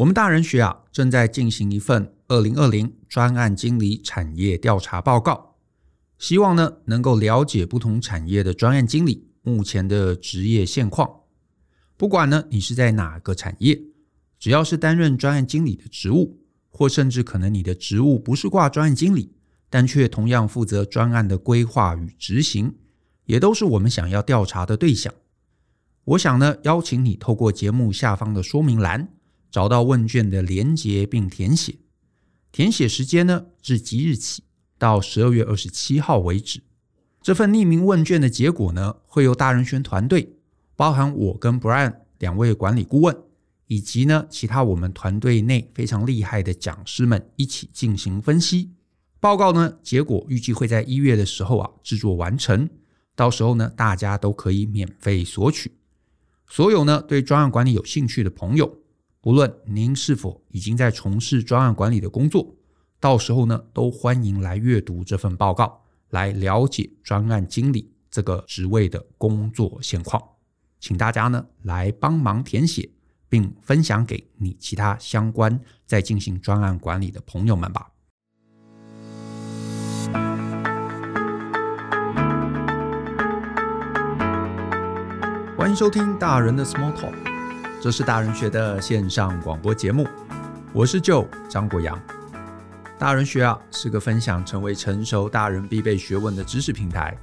我们大人学啊正在进行一份二零二零专案经理产业调查报告，希望呢能够了解不同产业的专案经理目前的职业现况。不管呢你是在哪个产业，只要是担任专案经理的职务，或甚至可能你的职务不是挂专案经理，但却同样负责专案的规划与执行，也都是我们想要调查的对象。我想呢，邀请你透过节目下方的说明栏找到问卷的连结并填写。填写时间呢，自即日起到十二月二十七号为止。这份匿名问卷的结果呢，会由大人学团队，包含我跟 Brian 两位管理顾问，以及呢其他我们团队内非常厉害的讲师们一起进行分析。报告呢，结果预计会在一月的时候啊制作完成，到时候呢大家都可以免费索取。所有呢对专案管理有兴趣的朋友，不论您是否已经在从事专案管理的工作，到时候呢都欢迎来阅读这份报告，来了解专案经理这个职位的工作现况。请大家呢来帮忙填写，并分享给你其他相关在进行专案管理的朋友们吧。欢迎收听大人的 Small Talk，这是大人学的线上广播节目。我是舅张国阳。大人学啊是个分享成为成熟大人必备学问的知识平台。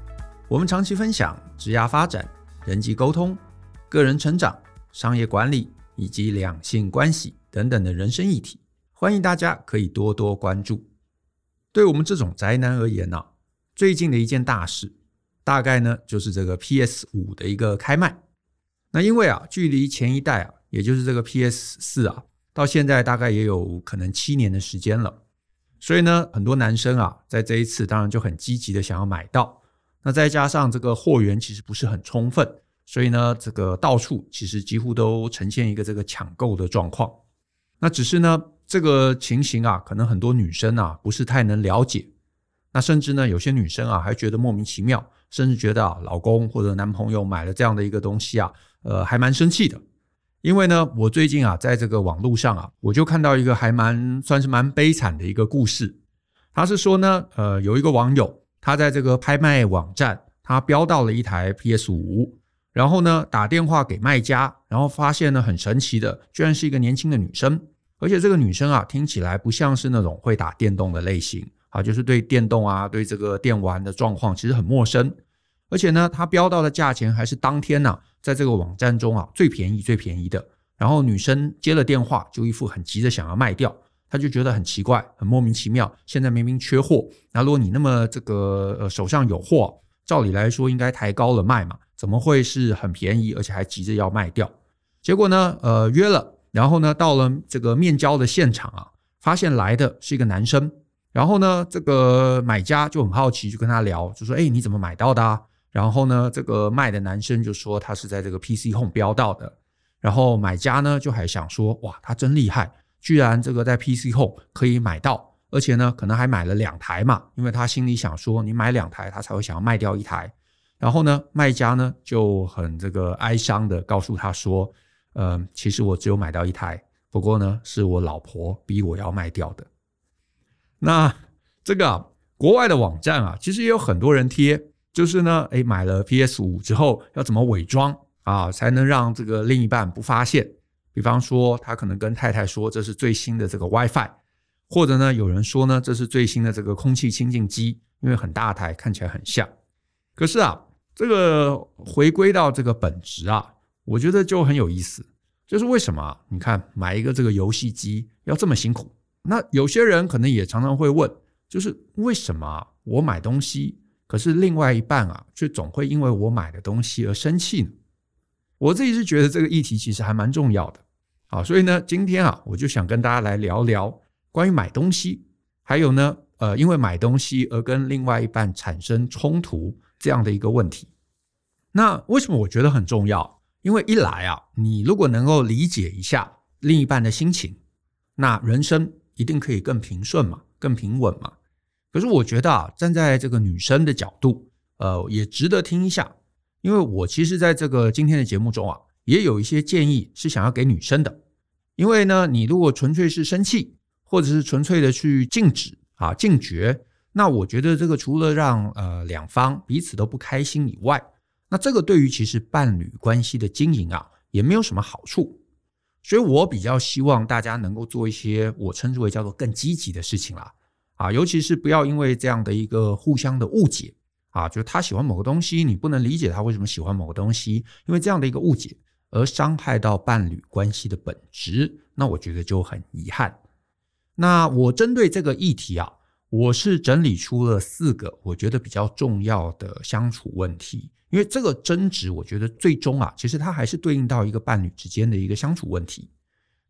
我们长期分享职业发展、人际沟通、个人成长、商业管理以及两性关系等等的人生议题。欢迎大家可以多多关注。对我们这种宅男而言呢、啊，最近的一件大事，大概呢就是这个 PS 五的一个开卖。那因为啊，距离前一代啊，也就是这个 PS 四啊，到现在大概也有可能七年的时间了，所以呢，很多男生啊，在这一次当然就很积极的想要买到。那再加上这个货源其实不是很充分，所以呢，这个到处其实几乎都呈现一个这个抢购的状况。那只是呢，这个情形啊，可能很多女生啊不是太能了解。那甚至呢，有些女生啊还觉得莫名其妙，甚至觉得啊，老公或者男朋友买了这样的一个东西啊。呃，还蛮生气的，因为呢，我最近啊，在这个网络上啊，我就看到一个还蛮算是蛮悲惨的一个故事。他是说呢，呃，有一个网友，他在这个拍卖网站，他标到了一台 PS 五，然后呢，打电话给卖家，然后发现呢，很神奇的，居然是一个年轻的女生，而且这个女生啊，听起来不像是那种会打电动的类型啊，就是对电动啊，对这个电玩的状况其实很陌生。而且呢，他标到的价钱还是当天呐、在这个网站中啊最便宜最便宜的。然后女生接了电话，就一副很急着想要卖掉，他就觉得很奇怪，很莫名其妙。现在明明缺货，那如果你那么这个呃手上有货，照理来说应该抬高了卖嘛，怎么会是很便宜，而且还急着要卖掉？结果呢，呃约了，然后呢到了这个面交的现场啊，发现来的是一个男生，然后呢这个买家就很好奇，就跟他聊，就说：“哎，你怎么买到的啊？”然后呢，这个卖的男生就说他是在这个 PC Home 标到的，然后买家呢就还想说，哇，他真厉害，居然这个在 PC Home 可以买到，而且呢可能还买了两台嘛，因为他心里想说，你买两台他才会想要卖掉一台。然后呢，卖家呢就很这个哀伤的告诉他说，呃，其实我只有买到一台，不过呢是我老婆逼我要卖掉的。那这个啊，国外的网站啊，其实也有很多人贴。就是呢，诶，买了 PS 五之后要怎么伪装啊，才能让这个另一半不发现？比方说，他可能跟太太说这是最新的这个 WiFi，或者呢，有人说呢这是最新的这个空气清净机，因为很大台，看起来很像。可是啊，这个回归到这个本质啊，我觉得就很有意思，就是为什么？你看买一个这个游戏机要这么辛苦？那有些人可能也常常会问，就是为什么我买东西？可是另外一半啊，却总会因为我买的东西而生气呢。我自己是觉得这个议题其实还蛮重要的，好，所以呢，今天啊，我就想跟大家来聊聊关于买东西，还有呢，呃，因为买东西而跟另外一半产生冲突这样的一个问题。那为什么我觉得很重要？因为一来啊，你如果能够理解一下另一半的心情，那人生一定可以更平顺嘛，更平稳嘛。可是我觉得啊，站在这个女生的角度，呃，也值得听一下，因为我其实在这个今天的节目中啊，也有一些建议是想要给女生的。因为呢，你如果纯粹是生气，或者是纯粹的去禁止啊、禁绝，那我觉得这个除了让呃两方彼此都不开心以外，那这个对于其实伴侣关系的经营啊，也没有什么好处。所以我比较希望大家能够做一些我称之为叫做更积极的事情啦，啊，尤其是不要因为这样的一个互相的误解啊，就是他喜欢某个东西，你不能理解他为什么喜欢某个东西，因为这样的一个误解而伤害到伴侣关系的本质，那我觉得就很遗憾。那我针对这个议题啊，我是整理出了四个我觉得比较重要的相处问题。因为这个争执，我觉得最终啊，其实它还是对应到一个伴侣之间的一个相处问题。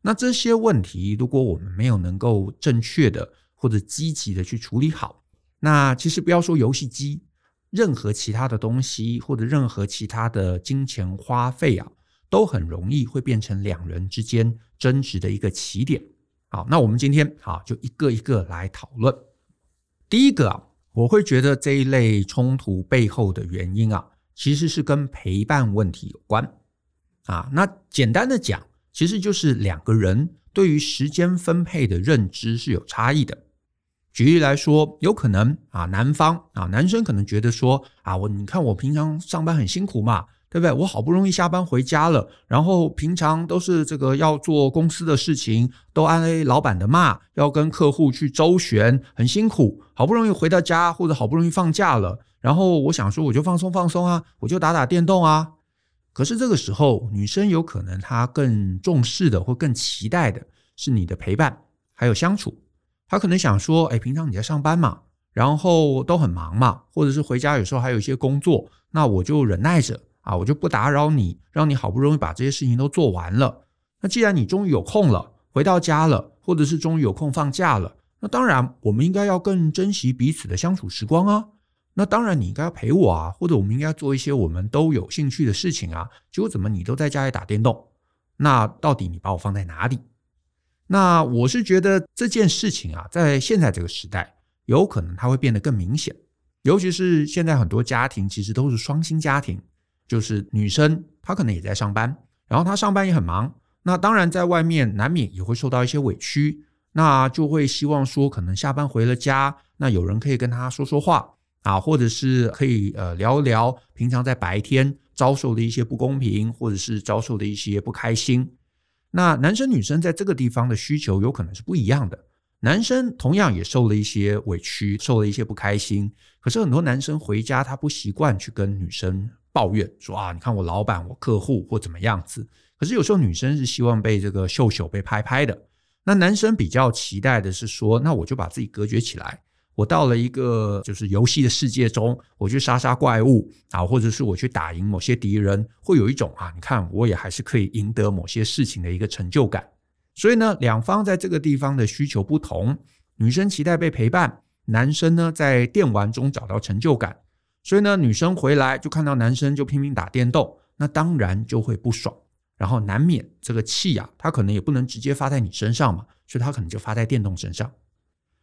那这些问题，如果我们没有能够正确的或者积极的去处理好，那其实不要说游戏机，任何其他的东西或者任何其他的金钱花费啊，都很容易会变成两人之间争执的一个起点。好，那我们今天啊，就一个一个来讨论。第一个啊，我会觉得这一类冲突背后的原因啊。其实是跟陪伴问题有关啊。那简单的讲，其实就是两个人对于时间分配的认知是有差异的。举例来说，有可能啊，男方啊，男生可能觉得说啊，我你看我平常上班很辛苦嘛，对不对？我好不容易下班回家了，然后平常都是这个要做公司的事情，都挨老板的骂，要跟客户去周旋，很辛苦。好不容易回到家，或者好不容易放假了。然后我想说，我就放松放松啊，我就打打电动啊。可是这个时候，女生有可能她更重视的或更期待的是你的陪伴，还有相处。他可能想说，哎，平常你在上班嘛，然后都很忙嘛，或者是回家有时候还有一些工作，那我就忍耐着啊，我就不打扰你，让你好不容易把这些事情都做完了。那既然你终于有空了，回到家了，或者是终于有空放假了，那当然我们应该要更珍惜彼此的相处时光啊。那当然，你应该要陪我啊，或者我们应该做一些我们都有兴趣的事情啊。结果怎么你都在家里打电动？那到底你把我放在哪里？那我是觉得这件事情啊，在现在这个时代，有可能它会变得更明显。尤其是现在很多家庭其实都是双薪家庭，就是女生她可能也在上班，然后她上班也很忙。那当然在外面难免也会受到一些委屈，那就会希望说，可能下班回了家，那有人可以跟她说说话。啊，或者是可以呃聊聊平常在白天遭受的一些不公平，或者是遭受的一些不开心。那男生女生在这个地方的需求有可能是不一样的。男生同样也受了一些委屈，受了一些不开心。可是很多男生回家他不习惯去跟女生抱怨，说啊，你看我老板、我客户或怎么样子。可是有时候女生是希望被这个秀秀被拍拍的。那男生比较期待的是说，那我就把自己隔绝起来。我到了一个就是游戏的世界中，我去杀杀怪物啊，或者是我去打赢某些敌人，会有一种啊，你看我也还是可以赢得某些事情的一个成就感。所以呢，两方在这个地方的需求不同，女生期待被陪伴，男生呢在电玩中找到成就感。所以呢，女生回来就看到男生就拼命打电动，那当然就会不爽，然后难免这个气啊，他可能也不能直接发在你身上嘛，所以他可能就发在电动身上。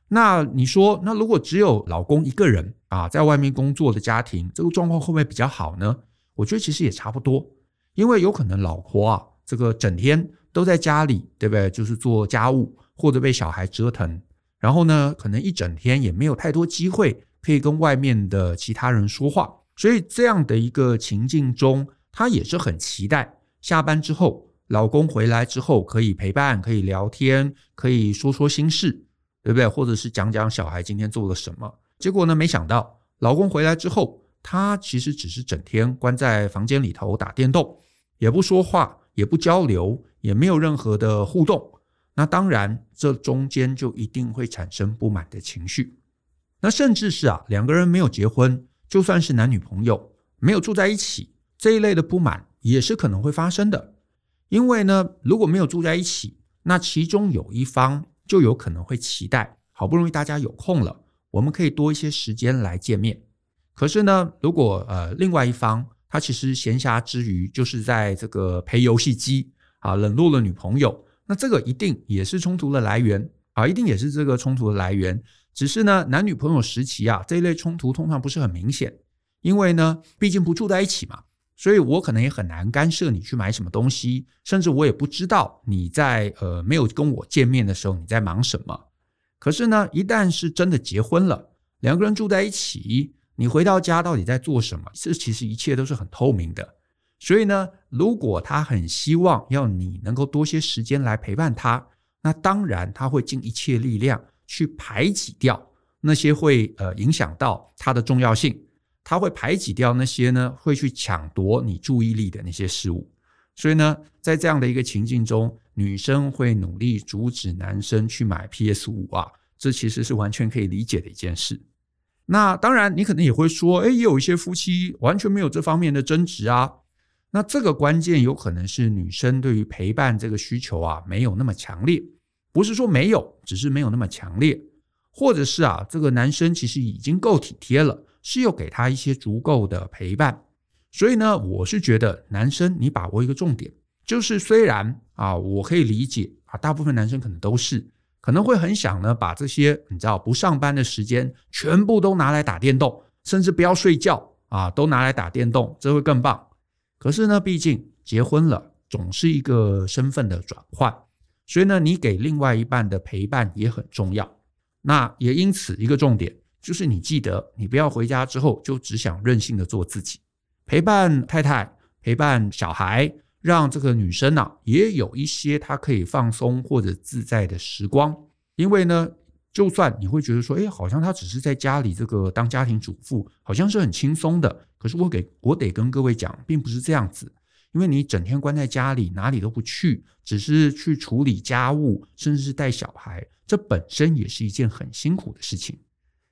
那你说，那如果只有老公一个人啊，在外面工作的家庭，这个状况会不会比较好呢？我觉得其实也差不多，因为有可能老婆啊，这个整天都在家里，对不对？就是做家务或者被小孩折腾，然后呢，可能一整天也没有太多机会可以跟外面的其他人说话，所以这样的一个情境中，她也是很期待下班之后，老公回来之后可以陪伴，可以聊天，可以说说心事。对不对？或者是讲讲小孩今天做了什么？结果呢？没想到老公回来之后，他其实只是整天关在房间里头打电动，也不说话，也不交流，也没有任何的互动。那当然，这中间就一定会产生不满的情绪。那甚至是啊，两个人没有结婚，就算是男女朋友，没有住在一起，这一类的不满也是可能会发生的。因为呢，如果没有住在一起，那其中有一方。就有可能会期待，好不容易大家有空了，我们可以多一些时间来见面。可是呢，如果呃另外一方他其实闲暇之余就是在这个陪游戏机啊，冷落了女朋友，那这个一定也是冲突的来源啊，一定也是这个冲突的来源。只是呢，男女朋友时期啊，这一类冲突通常不是很明显，因为呢，毕竟不住在一起嘛，所以我可能也很难干涉你去买什么东西，甚至我也不知道你在呃没有跟我见面的时候你在忙什么。可是呢，一旦是真的结婚了，两个人住在一起，你回到家到底在做什么？这其实一切都是很透明的。所以呢，如果他很希望要你能够多些时间来陪伴他，那当然他会尽一切力量去排挤掉那些会呃影响到他的重要性。他会排挤掉那些呢，会去抢夺你注意力的那些事物，所以呢，在这样的一个情境中，女生会努力阻止男生去买 PS 五啊，这其实是完全可以理解的一件事。那当然，你可能也会说，哎，也有一些夫妻完全没有这方面的争执啊。那这个关键有可能是女生对于陪伴这个需求啊，没有那么强烈，不是说没有，只是没有那么强烈，或者是啊，这个男生其实已经够体贴了。是要给他一些足够的陪伴，所以呢，我是觉得男生你把握一个重点，就是虽然啊，我可以理解啊，大部分男生可能都是可能会很想呢，把这些你知道不上班的时间全部都拿来打电动，甚至不要睡觉啊，都拿来打电动，这会更棒。可是呢，毕竟结婚了，总是一个身份的转换，所以呢，你给另外一半的陪伴也很重要。那也因此一个重点。就是你记得，你不要回家之后就只想任性的做自己，陪伴太太，陪伴小孩，让这个女生啊也有一些她可以放松或者自在的时光。因为呢，就算你会觉得说，哎，好像她只是在家里这个当家庭主妇，好像是很轻松的。可是我给我得跟各位讲，并不是这样子。因为你整天关在家里，哪里都不去，只是去处理家务，甚至是带小孩，这本身也是一件很辛苦的事情。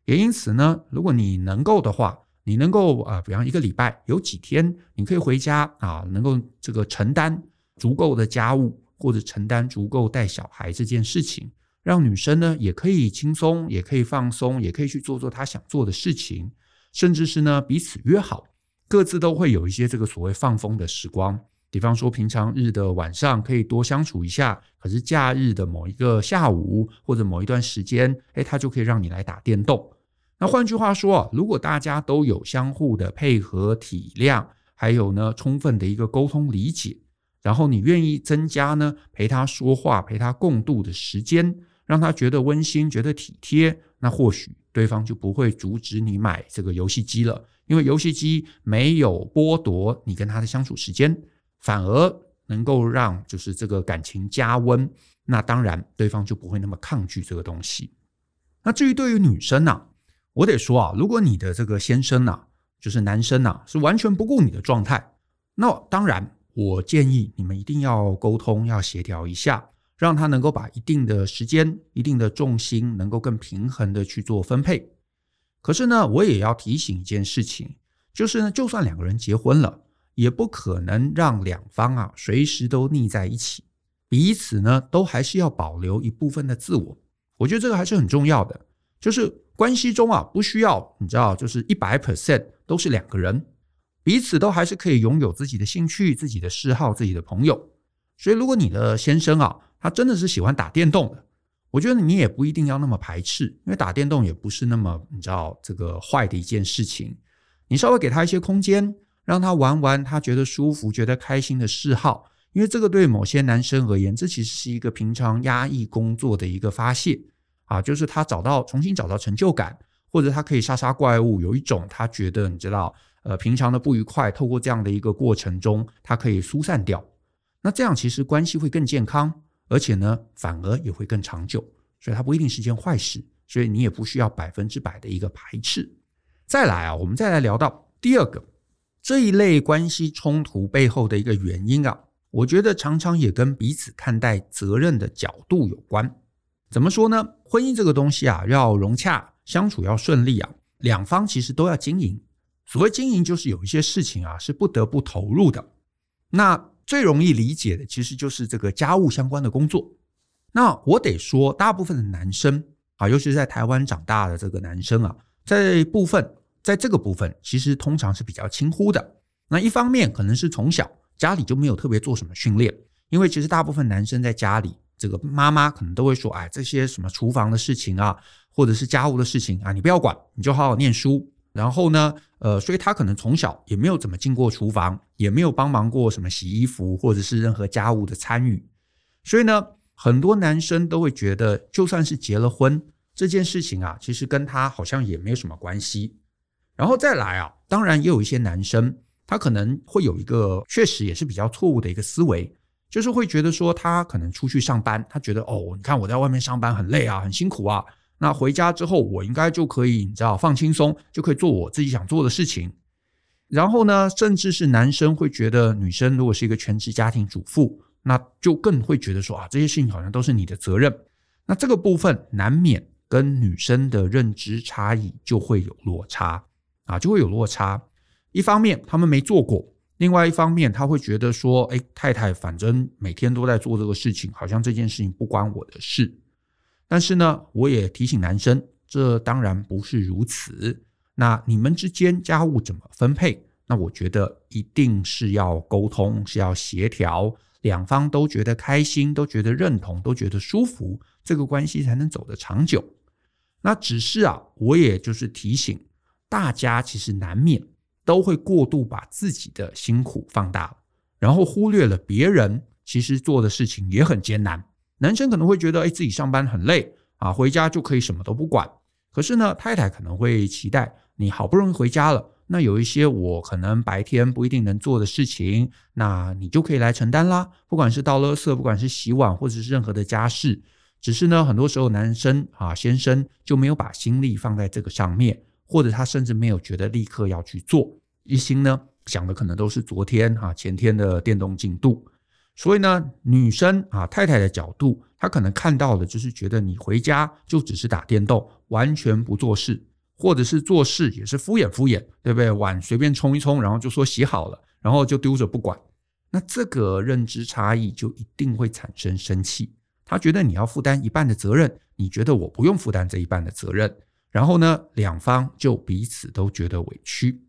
也因此呢，如果你能够的话，你能够啊、比方一个礼拜有几天，你可以回家啊，能够这个承担足够的家务，或者承担足够带小孩这件事情，让女生呢也可以轻松，也可以放松，也可以去做做她想做的事情，甚至是呢彼此约好，各自都会有一些这个所谓放风的时光。比方说，平常日的晚上可以多相处一下，可是假日的某一个下午或者某一段时间，诶，他就可以让你来打电动。那换句话说，如果大家都有相互的配合、体谅，还有呢充分的一个沟通理解，然后你愿意增加呢陪他说话、陪他共度的时间，让他觉得温馨、觉得体贴，那或许对方就不会阻止你买这个游戏机了，因为游戏机没有剥夺你跟他的相处时间。反而能够让就是这个感情加温，那当然对方就不会那么抗拒这个东西。那至于对于女生呢，我得说啊，如果你的这个先生呢，就是男生呢，是完全不顾你的状态，那当然我建议你们一定要沟通，要协调一下，让他能够把一定的时间、一定的重心能够更平衡的去做分配。可是呢，我也要提醒一件事情，就是呢，就算两个人结婚了。也不可能让两方啊随时都腻在一起，彼此呢都还是要保留一部分的自我。我觉得这个还是很重要的，就是关系中啊不需要你知道，就是一百 percent 都是两个人，彼此都还是可以拥有自己的兴趣、自己的嗜好、自己的朋友。所以如果你的先生啊他真的是喜欢打电动的，我觉得你也不一定要那么排斥，因为打电动也不是那么你知道这个坏的一件事情。你稍微给他一些空间。让他玩玩他觉得舒服、觉得开心的嗜好，因为这个对某些男生而言，这其实是一个平常压抑工作的一个发泄啊，就是他找到重新找到成就感，或者他可以杀杀怪物，有一种他觉得你知道，呃，平常的不愉快，透过这样的一个过程中，他可以疏散掉。那这样其实关系会更健康，而且呢，反而也会更长久，所以它不一定是件坏事，所以你也不需要百分之百的一个排斥。再来啊，我们再来聊到第二个。这一类关系冲突背后的一个原因啊，我觉得常常也跟彼此看待责任的角度有关。怎么说呢？婚姻这个东西啊，要融洽，相处要顺利啊，两方其实都要经营。所谓经营，就是有一些事情啊是不得不投入的。那最容易理解的，其实就是这个家务相关的工作。那我得说，大部分的男生啊，尤其是在台湾长大的这个男生啊，在部分。在这个部分，其实通常是比较轻忽的。那一方面可能是从小家里就没有特别做什么训练，因为其实大部分男生在家里，这个妈妈可能都会说：“哎，这些什么厨房的事情啊，或者是家务的事情啊，你不要管，你就好好念书然后呢，呃，所以他可能从小也没有怎么进过厨房，也没有帮忙过什么洗衣服或者是任何家务的参与。所以呢，很多男生都会觉得，就算是结了婚，这件事情啊，其实跟他好像也没有什么关系。然后再来啊，当然也有一些男生，他可能会有一个确实也是比较错误的一个思维，就是会觉得说，他可能出去上班，他觉得哦，你看我在外面上班很累啊，很辛苦啊。那回家之后，我应该就可以，你知道，放轻松，就可以做我自己想做的事情。然后呢，甚至是男生会觉得，女生如果是一个全职家庭主妇，那就更会觉得说啊，这些事情好像都是你的责任。那这个部分难免跟女生的认知差异就会有落差啊，就会有落差。一方面他们没做过，另外一方面他会觉得说，哎，太太反正每天都在做这个事情，好像这件事情不关我的事。但是呢，我也提醒男生，这当然不是如此。那你们之间家务怎么分配？那我觉得一定是要沟通，是要协调，两方都觉得开心，都觉得认同，都觉得舒服，这个关系才能走得长久。那只是啊，我也就是提醒大家，其实难免都会过度把自己的辛苦放大，然后忽略了别人其实做的事情也很艰难。男生可能会觉得，哎，自己上班很累啊，回家就可以什么都不管。可是呢，太太可能会期待你好不容易回家了，那有一些我可能白天不一定能做的事情，那你就可以来承担啦。不管是倒垃圾，不管是洗碗，或者是任何的家事，只是呢，很多时候男生啊，先生就没有把心力放在这个上面，或者他甚至没有觉得立刻要去做，一心呢想的可能都是昨天啊，前天的电动进度。所以呢，女生啊，太太的角度，她可能看到的就是觉得你回家就只是打电动，完全不做事，或者是做事也是敷衍敷衍，对不对？碗随便冲一冲，然后就说洗好了，然后就丢着不管。那这个认知差异就一定会产生生气。他觉得你要负担一半的责任，你觉得我不用负担这一半的责任，然后呢，两方就彼此都觉得委屈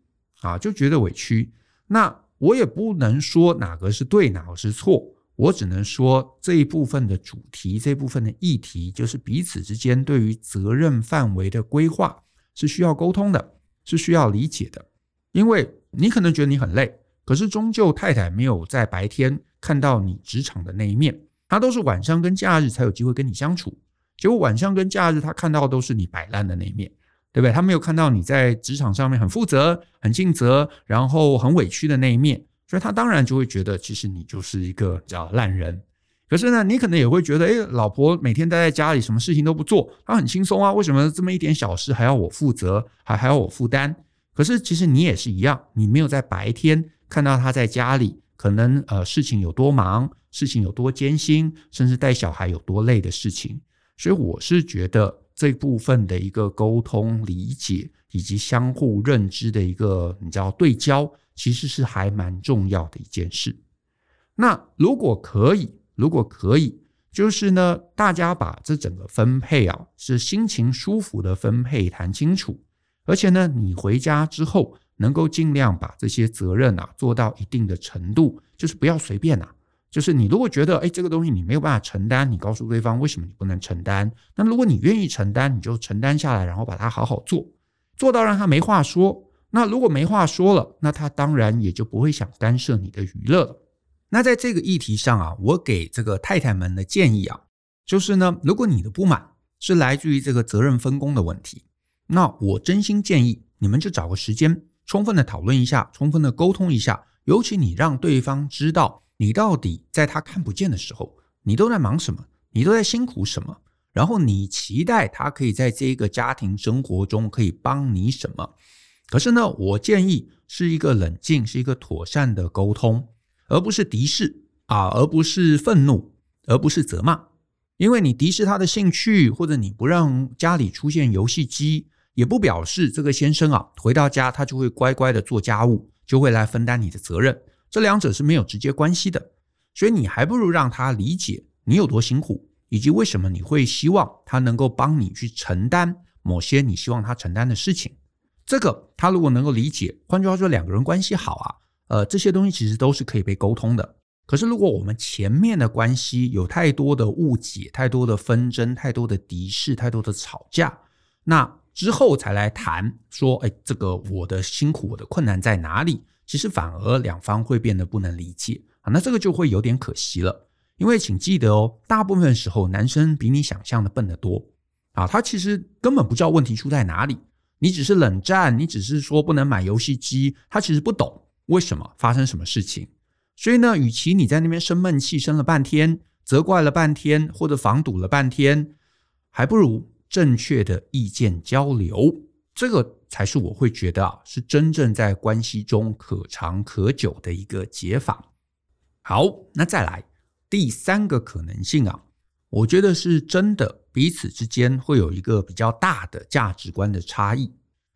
啊，就觉得委屈。那。我也不能说哪个是对，哪个是错，我只能说这一部分的主题，这部分的议题，就是彼此之间对于责任范围的规划是需要沟通的，是需要理解的。因为你可能觉得你很累，可是终究太太没有在白天看到你职场的那一面，她都是晚上跟假日才有机会跟你相处，结果晚上跟假日他看到都是你摆烂的那一面。对不对？他没有看到你在职场上面很负责、很尽责，然后很委屈的那一面，所以他当然就会觉得，其实你就是一个叫烂人。可是呢，你可能也会觉得，诶，老婆每天待在家里，什么事情都不做，她很轻松啊，为什么这么一点小事还要我负责，还还要我负担？可是其实你也是一样，你没有在白天看到她在家里，可能呃事情有多忙，事情有多艰辛，甚至带小孩有多累的事情。所以我是觉得。这部分的一个沟通、理解以及相互认知的一个，你知道对焦，其实是还蛮重要的一件事。那如果可以，如果可以，就是呢，大家把这整个分配啊，是心情舒服的分配谈清楚，而且呢，你回家之后能够尽量把这些责任啊做到一定的程度，就是不要随便啊。就是你如果觉得，哎，这个东西你没有办法承担，你告诉对方为什么你不能承担。那如果你愿意承担，你就承担下来，然后把它好好做，做到让他没话说。那如果没话说了，那他当然也就不会想干涉你的娱乐了。那在这个议题上啊，我给这个太太们的建议啊，就是呢，如果你的不满是来自于这个责任分工的问题，那我真心建议你们就找个时间，充分的讨论一下，充分的沟通一下，尤其你让对方知道。你到底在他看不见的时候，你都在忙什么？你都在辛苦什么？然后你期待他可以在这个家庭生活中可以帮你什么？可是呢，我建议是一个冷静、是一个妥善的沟通，而不是敌视啊，而不是愤怒，而不是责骂。因为你敌视他的兴趣，或者你不让家里出现游戏机，也不表示这个先生啊回到家他就会乖乖的做家务，就会来分担你的责任。这两者是没有直接关系的，所以你还不如让他理解你有多辛苦，以及为什么你会希望他能够帮你去承担某些你希望他承担的事情。这个他如果能够理解，换句话说，两个人关系好啊，呃，这些东西其实都是可以被沟通的。可是如果我们前面的关系有太多的误解、太多的纷争、太多的敌视、太多的吵架，那之后才来谈说，哎，这个我的辛苦，我的困难在哪里？其实反而两方会变得不能理解啊，那这个就会有点可惜了。因为请记得哦，大部分时候男生比你想象的笨得多啊，他其实根本不知道问题出在哪里。你只是冷战，你只是说不能买游戏机，他其实不懂为什么发生什么事情。所以呢，与其你在那边生闷气，生了半天，责怪了半天，或者防堵了半天，还不如正确的意见交流，这个才是我会觉得啊，是真正在关系中可长可久的一个解法。好，那再来第三个可能性啊，我觉得是真的彼此之间会有一个比较大的价值观的差异。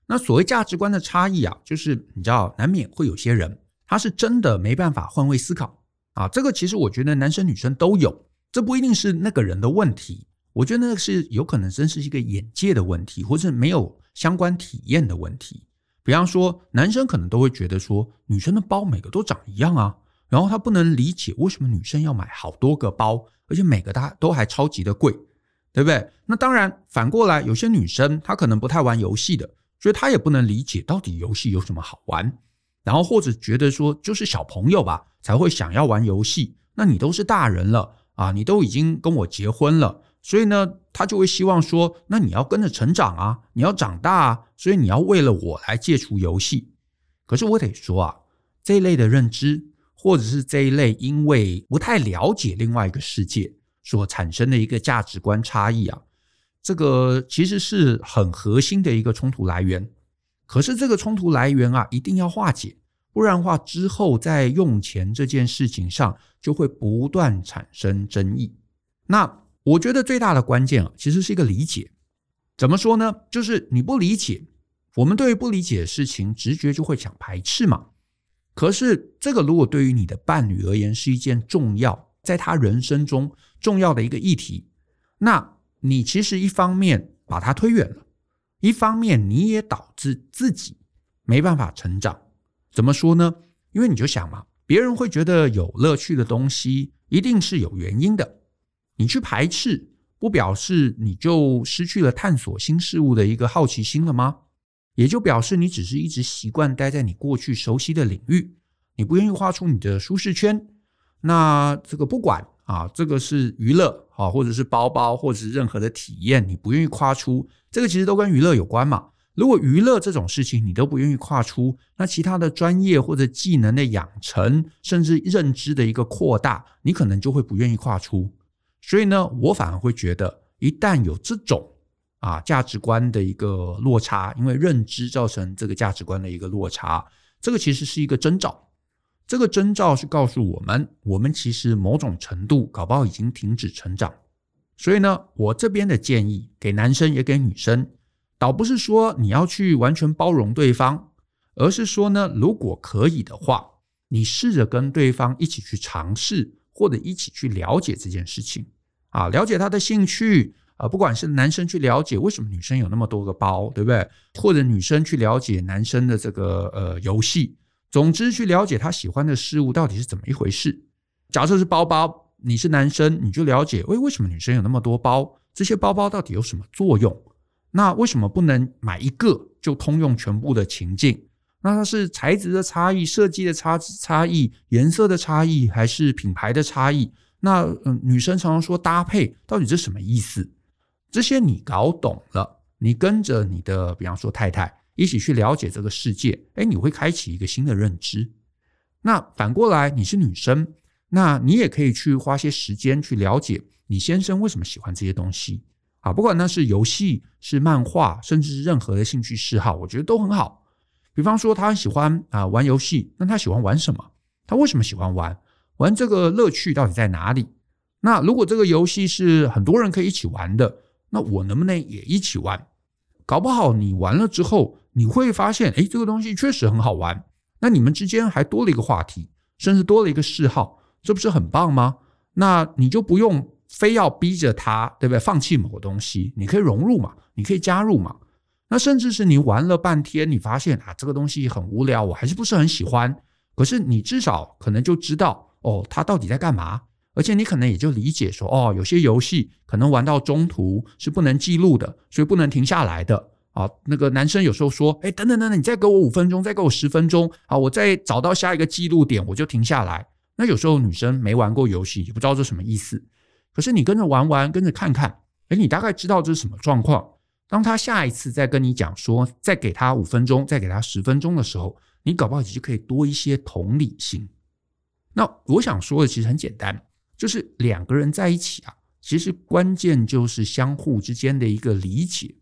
那所谓价值观的差异啊，就是你知道，难免会有些人。他是真的没办法换位思考啊！这个其实我觉得男生女生都有，这不一定是那个人的问题。我觉得那是有可能真是一个眼界的问题，或是没有相关体验的问题。比方说，男生可能都会觉得说，女生的包每个都长一样啊，然后他不能理解为什么女生要买好多个包，而且每个大都还超级的贵，对不对？那当然，反过来有些女生她可能不太玩游戏的，所以她也不能理解到底游戏有什么好玩。然后或者觉得说，就是小朋友吧，才会想要玩游戏。那你都是大人了啊，你都已经跟我结婚了，所以呢，他就会希望说，那你要跟着成长啊，你要长大啊，所以你要为了我来戒除游戏。可是我得说啊，这一类的认知，或者是这一类因为不太了解另外一个世界所产生的一个价值观差异啊，这个其实是很核心的一个冲突来源。可是这个冲突来源啊，一定要化解，不然的话，之后在用钱这件事情上就会不断产生争议。那我觉得最大的关键啊，其实是一个理解。怎么说呢？就是你不理解，我们对于不理解的事情，直觉就会想排斥嘛。可是这个如果对于你的伴侣而言是一件重要，在他人生中重要的一个议题，那你其实一方面把他推远了。一方面，你也导致自己没办法成长。怎么说呢？因为你就想嘛，别人会觉得有乐趣的东西，一定是有原因的。你去排斥，不表示你就失去了探索新事物的一个好奇心了吗？也就表示你只是一直习惯待在你过去熟悉的领域，你不愿意跨出你的舒适圈。那这个不管。啊，这个是娱乐啊，或者是包包，或者是任何的体验，你不愿意跨出，这个其实都跟娱乐有关嘛。如果娱乐这种事情你都不愿意跨出，那其他的专业或者技能的养成，甚至认知的一个扩大，你可能就会不愿意跨出。所以呢，我反而会觉得，一旦有这种啊价值观的一个落差，因为认知造成这个价值观的一个落差，这个其实是一个征兆。这个征兆是告诉我们，我们其实某种程度搞不好已经停止成长。所以呢，我这边的建议给男生也给女生，倒不是说你要去完全包容对方，而是说呢，如果可以的话，你试着跟对方一起去尝试，或者一起去了解这件事情啊，了解他的兴趣啊，不管是男生去了解为什么女生有那么多个包，对不对？或者女生去了解男生的这个呃游戏。总之，去了解他喜欢的事物到底是怎么一回事。假设是包包，你是男生，你就了解，为为什么女生有那么多包？这些包包到底有什么作用？那为什么不能买一个就通用全部的情境？那它是材质的差异、设计的差差异、颜色的差异，还是品牌的差异？那嗯，女生常常说搭配，到底是什么意思？这些你搞懂了，你跟着你的，比方说太太。一起去了解这个世界，诶，你会开启一个新的认知。那反过来，你是女生，那你也可以去花些时间去了解你先生为什么喜欢这些东西啊。不管那是游戏、是漫画，甚至是任何的兴趣嗜好，我觉得都很好。比方说，他很喜欢啊玩游戏，那他喜欢玩什么？他为什么喜欢玩？玩这个乐趣到底在哪里？那如果这个游戏是很多人可以一起玩的，那我能不能也一起玩？搞不好你玩了之后。你会发现，诶，这个东西确实很好玩。那你们之间还多了一个话题，甚至多了一个嗜好，这不是很棒吗？那你就不用非要逼着他，对不对？放弃某个东西，你可以融入嘛，你可以加入嘛。那甚至是你玩了半天，你发现啊，这个东西很无聊，我还是不是很喜欢。可是你至少可能就知道，哦，他到底在干嘛？而且你可能也就理解说，哦，有些游戏可能玩到中途是不能记录的，所以不能停下来的。啊，那个男生有时候说，哎，等等等等，你再给我五分钟，再给我十分钟，啊，我再找到下一个记录点，我就停下来。那有时候女生没玩过游戏，也不知道这什么意思。可是你跟着玩玩，跟着看看，哎，你大概知道这是什么状况。当他下一次再跟你讲说，再给他五分钟，再给他十分钟的时候，你搞不好你就可以多一些同理心。那我想说的其实很简单，就是两个人在一起啊，其实关键就是相互之间的一个理解。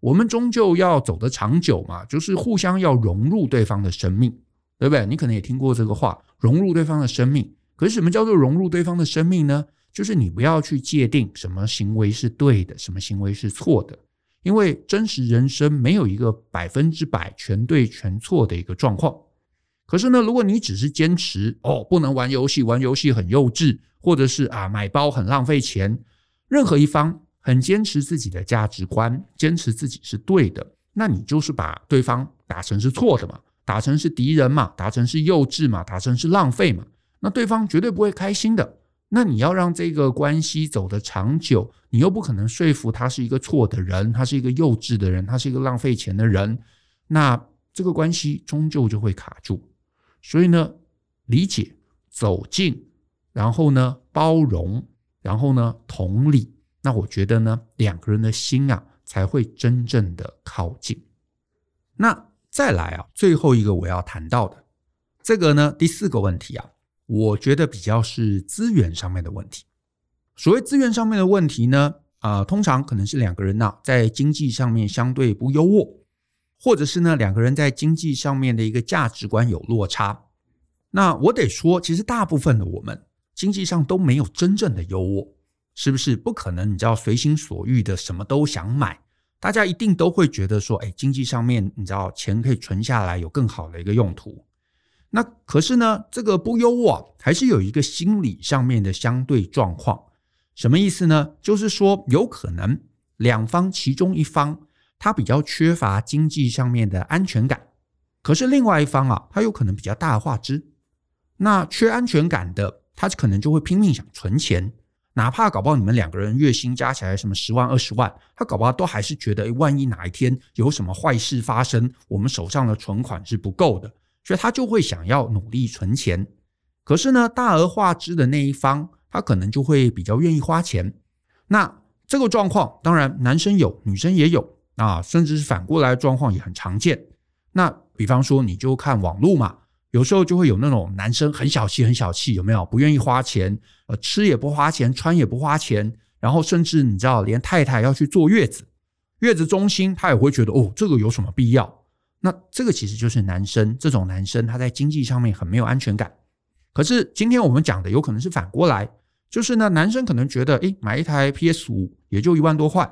我们终究要走得长久嘛，就是互相要融入对方的生命，对不对？你可能也听过这个话，融入对方的生命。可是什么叫做融入对方的生命呢？就是你不要去界定什么行为是对的，什么行为是错的，因为真实人生没有一个百分之百全对全错的一个状况。可是呢，如果你只是坚持哦，不能玩游戏，玩游戏很幼稚，或者是啊买包很浪费钱，任何一方很坚持自己的价值观，坚持自己是对的，那你就是把对方打成是错的嘛，打成是敌人嘛，打成是幼稚嘛，打成是浪费嘛，那对方绝对不会开心的。那你要让这个关系走得长久，你又不可能说服他是一个错的人，他是一个幼稚的人，他是一个浪费钱的人，那这个关系终究就会卡住。所以呢，理解、走近，然后呢，包容，然后呢，同理，那我觉得呢，两个人的心啊，才会真正的靠近。那再来啊，最后一个我要谈到的这个呢，第四个问题啊。我觉得比较是资源上面的问题。所谓资源上面的问题呢，啊、通常可能是两个人呐、啊，在经济上面相对不优渥，或者是呢，两个人在经济上面的一个价值观有落差。那我得说，其实大部分的我们经济上都没有真正的优渥，是不是？不可能，你知道随心所欲的什么都想买，大家一定都会觉得说，哎，经济上面你知道钱可以存下来，有更好的一个用途。那可是呢，这个不优啊，还是有一个心理上面的相对状况。什么意思呢？就是说，有可能两方其中一方他比较缺乏经济上面的安全感，可是另外一方啊，他有可能比较大而化之。那缺安全感的，他可能就会拼命想存钱，哪怕搞不好你们两个人月薪加起来什么十万二十万，他搞不好都还是觉得，万一哪一天有什么坏事发生，我们手上的存款是不够的。所以他就会想要努力存钱，可是呢，大而化之的那一方，他可能就会比较愿意花钱。那这个状况，当然男生有，女生也有啊，甚至是反过来的状况也很常见。那比方说，你就看网络嘛，有时候就会有那种男生很小气，很小气，有没有？不愿意花钱，呃，吃也不花钱，穿也不花钱，然后甚至你知道，连太太要去坐月子，月子中心，他也会觉得哦，这个有什么必要？那这个其实就是男生，这种男生他在经济上面很没有安全感。可是今天我们讲的有可能是反过来，就是呢，男生可能觉得，诶，买一台 PS 五也就一万多块，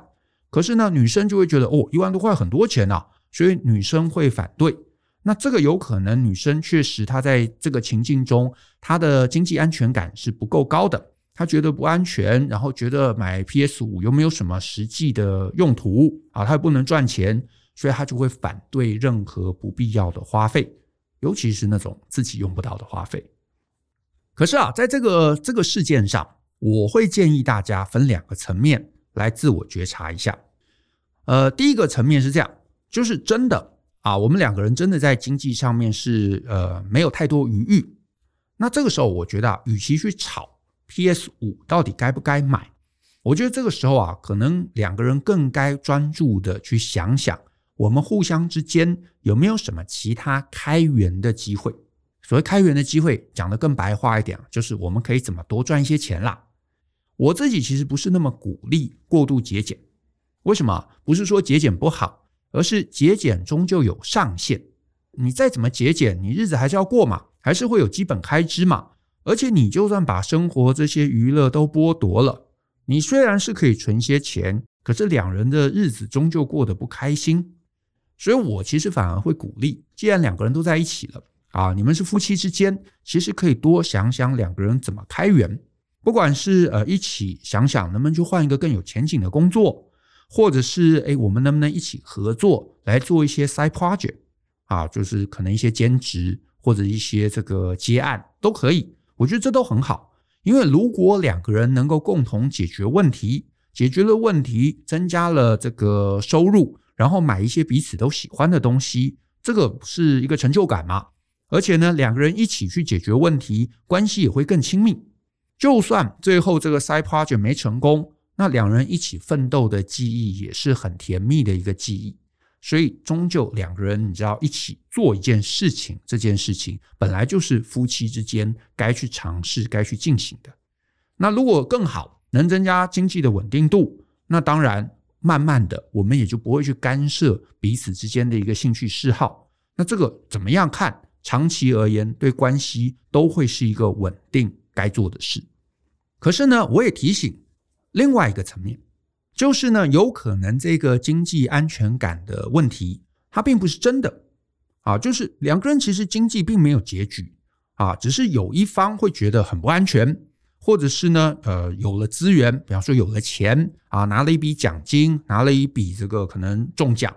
可是呢，女生就会觉得，哦，一万多块很多钱呐，所以女生会反对。那这个有可能女生确实她在这个情境中，她的经济安全感是不够高的，她觉得不安全，然后觉得买 PS 五又没有什么实际的用途啊，她又不能赚钱。所以他就会反对任何不必要的花费，尤其是那种自己用不到的花费。可是啊，在这个这个事件上，我会建议大家分两个层面来自我觉察一下。呃，第一个层面是这样，就是真的啊，我们两个人真的在经济上面是呃没有太多余裕。那这个时候，我觉得啊，与其去吵 PS 五到底该不该买，我觉得这个时候啊，可能两个人更该专注的去想想。我们互相之间有没有什么其他开源的机会？所谓开源的机会，讲得更白话一点，就是我们可以怎么多赚一些钱啦。我自己其实不是那么鼓励过度节俭。为什么？不是说节俭不好，而是节俭终究有上限。你再怎么节俭，你日子还是要过嘛，还是会有基本开支嘛。而且你就算把生活这些娱乐都剥夺了，你虽然是可以存些钱，可是两人的日子终究过得不开心。所以，我其实反而会鼓励，既然两个人都在一起了啊，你们是夫妻之间，其实可以多想想两个人怎么开源，不管是呃一起想想能不能去换一个更有前景的工作，或者是诶我们能不能一起合作来做一些 side project 啊，就是可能一些兼职或者一些这个接案都可以，我觉得这都很好，因为如果两个人能够共同解决问题，解决了问题，增加了这个收入。然后买一些彼此都喜欢的东西，这个是一个成就感嘛。而且呢，两个人一起去解决问题，关系也会更亲密。就算最后这个 side project 没成功，那两人一起奋斗的记忆也是很甜蜜的一个记忆。所以，终究两个人，你知道，一起做一件事情，这件事情本来就是夫妻之间该去尝试、该去进行的。那如果更好，能增加经济的稳定度，那当然，慢慢的，我们也就不会去干涉彼此之间的一个兴趣嗜好。那这个怎么样看？长期而言，对关系都会是一个稳定该做的事。可是呢，我也提醒另外一个层面。就是呢，有可能这个经济安全感的问题，它并不是真的啊。就是两个人其实经济并没有拮据啊，只是有一方会觉得很不安全，或者是呢，呃，有了资源，比方说有了钱啊，拿了一笔奖金，拿了一笔这个可能中奖，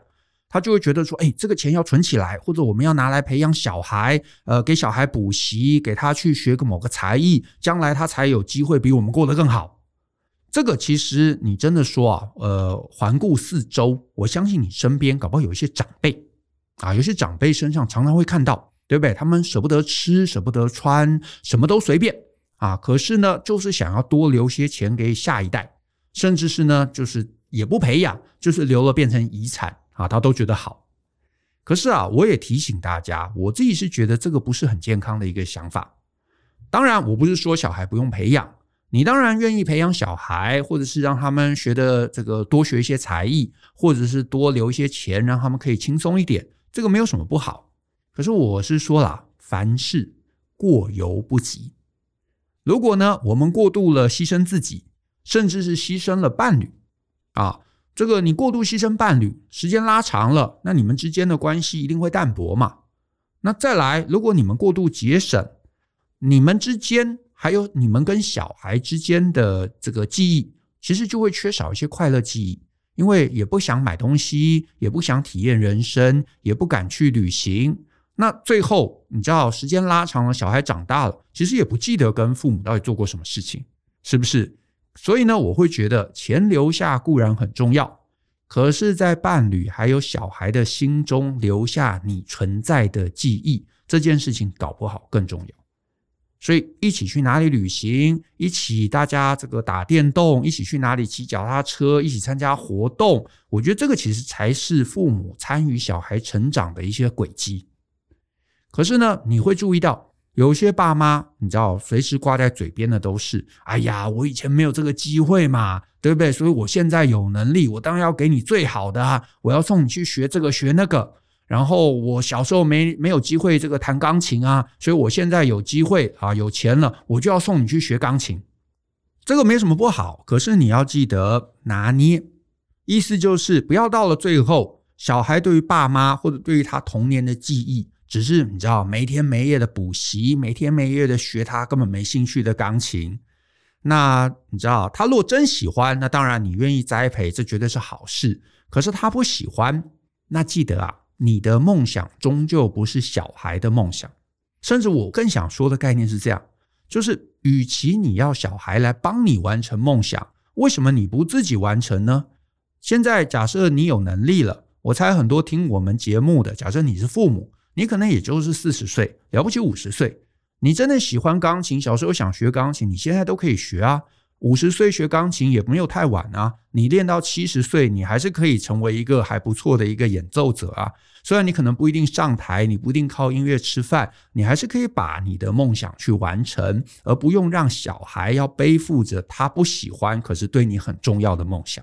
他就会觉得说，哎，这个钱要存起来，或者我们要拿来培养小孩，呃，给小孩补习，给他去学个某个才艺，将来他才有机会比我们过得更好。这个其实你真的说啊，呃，环顾四周，我相信你身边搞不好有一些长辈啊，有些长辈身上常常会看到，对不对？他们舍不得吃，舍不得穿，什么都随便啊。可是呢，就是想要多留些钱给下一代，甚至是呢，就是也不培养，就是留了变成遗产啊，他都觉得好。可是啊，我也提醒大家，我自己是觉得这个不是很健康的一个想法。当然，我不是说小孩不用培养。你当然愿意培养小孩，或者是让他们学的这个多学一些才艺，或者是多留一些钱，让他们可以轻松一点，这个没有什么不好。可是我是说啦，凡事过犹不及。如果呢，我们过度了牺牲自己，甚至是牺牲了伴侣啊，这个你过度牺牲伴侣，时间拉长了，那你们之间的关系一定会淡薄嘛。那再来，如果你们过度节省，你们之间。还有你们跟小孩之间的这个记忆，其实就会缺少一些快乐记忆，因为也不想买东西，也不想体验人生，也不敢去旅行。那最后你知道，时间拉长了，小孩长大了，其实也不记得跟父母到底做过什么事情，是不是？所以呢，我会觉得钱留下固然很重要，可是，在伴侣还有小孩的心中留下你存在的记忆，这件事情搞不好更重要。所以一起去哪里旅行，一起大家这个打电动，一起去哪里骑脚踏车，一起参加活动，我觉得这个其实才是父母参与小孩成长的一些轨迹。可是呢，你会注意到有些爸妈，你知道，随时挂在嘴边的都是：“哎呀，我以前没有这个机会嘛，对不对？所以我现在有能力，我当然要给你最好的啊，我要送你去学这个学那个。”然后我小时候没没有机会这个弹钢琴啊，所以我现在有机会啊，有钱了，我就要送你去学钢琴。这个没什么不好，可是你要记得拿捏，意思就是不要到了最后，小孩对于爸妈或者对于他童年的记忆，只是你知道没天没夜的补习，没天没夜的学他根本没兴趣的钢琴。那你知道他若真喜欢，那当然你愿意栽培，这绝对是好事。可是他不喜欢，那记得啊。你的梦想终究不是小孩的梦想，甚至我更想说的概念是这样：就是，与其你要小孩来帮你完成梦想，为什么你不自己完成呢？现在假设你有能力了，我猜很多听我们节目的，假设你是父母，你可能也就是四十岁，了不起五十岁，你真的喜欢钢琴，小时候想学钢琴，你现在都可以学啊。五十岁学钢琴也没有太晚啊，你练到七十岁，你还是可以成为一个还不错的一个演奏者啊。虽然你可能不一定上台，你不一定靠音乐吃饭，你还是可以把你的梦想去完成，而不用让小孩要背负着他不喜欢，可是对你很重要的梦想。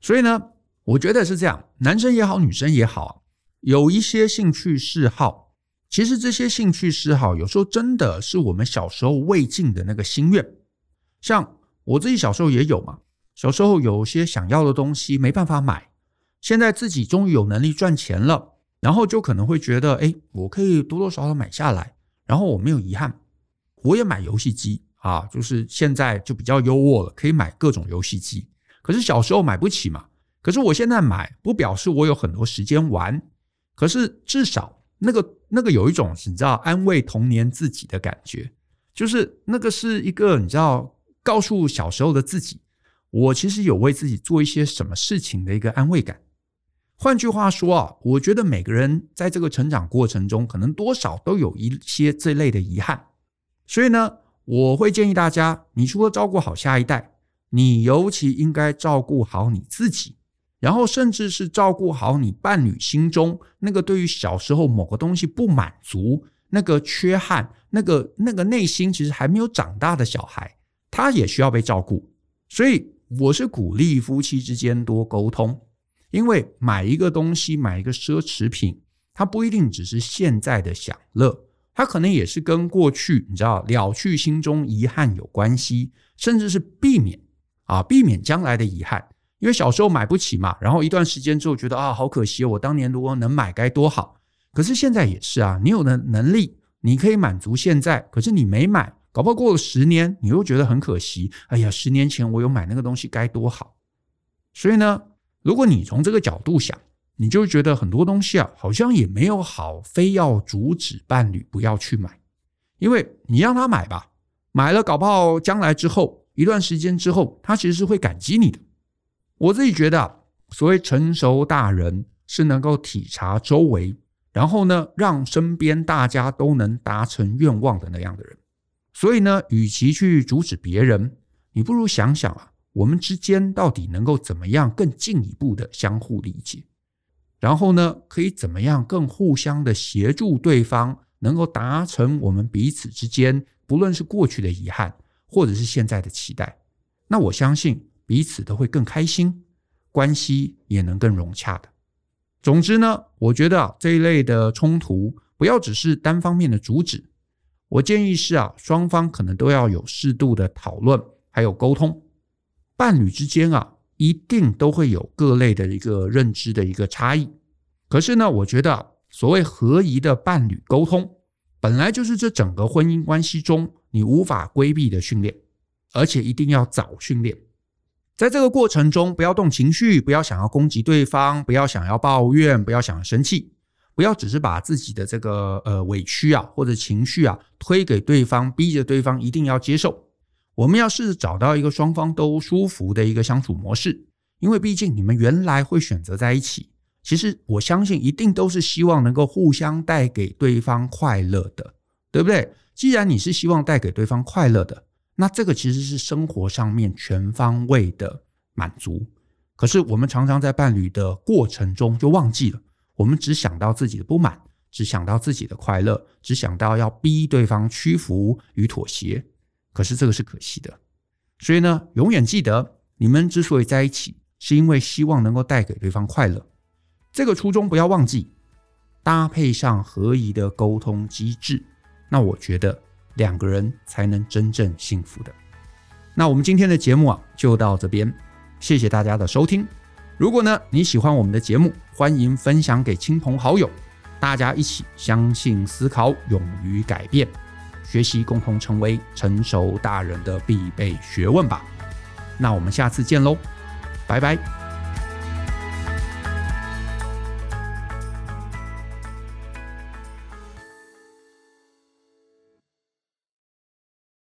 所以呢，我觉得是这样，男生也好，女生也好，有一些兴趣嗜好，其实这些兴趣嗜好有时候真的是我们小时候未尽的那个心愿。像我自己小时候也有嘛，小时候有些想要的东西没办法买，现在自己终于有能力赚钱了，然后就可能会觉得，哎，我可以多多少少买下来，然后我没有遗憾，我也买游戏机啊，就是现在就比较优渥了，可以买各种游戏机。可是小时候买不起嘛，可是我现在买不表示我有很多时间玩，可是至少那个那个有一种你知道安慰童年自己的感觉，就是那个是一个你知道。告诉小时候的自己，我其实有为自己做一些什么事情的一个安慰感。换句话说啊，我觉得每个人在这个成长过程中，可能多少都有一些这类的遗憾。所以呢，我会建议大家，你除了照顾好下一代，你尤其应该照顾好你自己，然后甚至是照顾好你伴侣心中那个对于小时候某个东西不满足、那个缺憾、那个那个内心其实还没有长大的小孩，他也需要被照顾。所以我是鼓励夫妻之间多沟通，因为买一个东西、买一个奢侈品，它不一定只是现在的享乐，它可能也是跟过去你知道了去心中遗憾有关系，甚至是避免。啊，避免将来的遗憾，因为小时候买不起嘛，然后一段时间之后觉得啊，好可惜哦，我当年如果能买该多好。可是现在也是啊，你有的能力，你可以满足现在，可是你没买，搞不好过了十年，你又觉得很可惜。哎呀，十年前我有买那个东西该多好。所以呢，如果你从这个角度想，你就觉得很多东西啊，好像也没有好，非要阻止伴侣不要去买，因为你让他买吧，买了搞不好将来之后。一段时间之后，他其实是会感激你的。我自己觉得，所谓成熟大人是能够体察周围，然后呢，让身边大家都能达成愿望的那样的人。所以呢，与其去阻止别人，你不如想想啊，我们之间到底能够怎么样更进一步的相互理解，然后呢，可以怎么样更互相的协助对方，能够达成我们彼此之间，不论是过去的遗憾。或者是现在的期待，那我相信彼此都会更开心，关系也能更融洽的。总之呢，我觉得啊，这一类的冲突不要只是单方面的阻止，我建议是啊，双方可能都要有适度的讨论，还有沟通。伴侣之间啊，一定都会有各类的一个认知的一个差异。可是呢，我觉得啊，所谓合宜的伴侣沟通，本来就是这整个婚姻关系中。你无法规避的训练，而且一定要早训练。在这个过程中，不要动情绪，不要想要攻击对方，不要想要抱怨，不要想要生气，不要只是把自己的这个呃委屈啊或者情绪啊推给对方，逼着对方一定要接受。我们要试着找到一个双方都舒服的一个相处模式，因为毕竟你们原来会选择在一起，其实我相信一定都是希望能够互相带给对方快乐的，对不对？既然你是希望带给对方快乐的，那这个其实是生活上面全方位的满足。可是我们常常在伴侣的过程中就忘记了，我们只想到自己的不满，只想到自己的快乐，只想到要逼对方屈服与妥协。可是这个是可惜的。所以呢，永远记得，你们之所以在一起，是因为希望能够带给对方快乐。这个初衷不要忘记，搭配上合宜的沟通机制。那我觉得两个人才能真正幸福的。那我们今天的节目啊，就到这边，谢谢大家的收听。如果呢，你喜欢我们的节目，欢迎分享给亲朋好友，大家一起相信、思考、勇于改变，学习共同成为成熟大人的必备学问吧。那我们下次见喽，拜拜。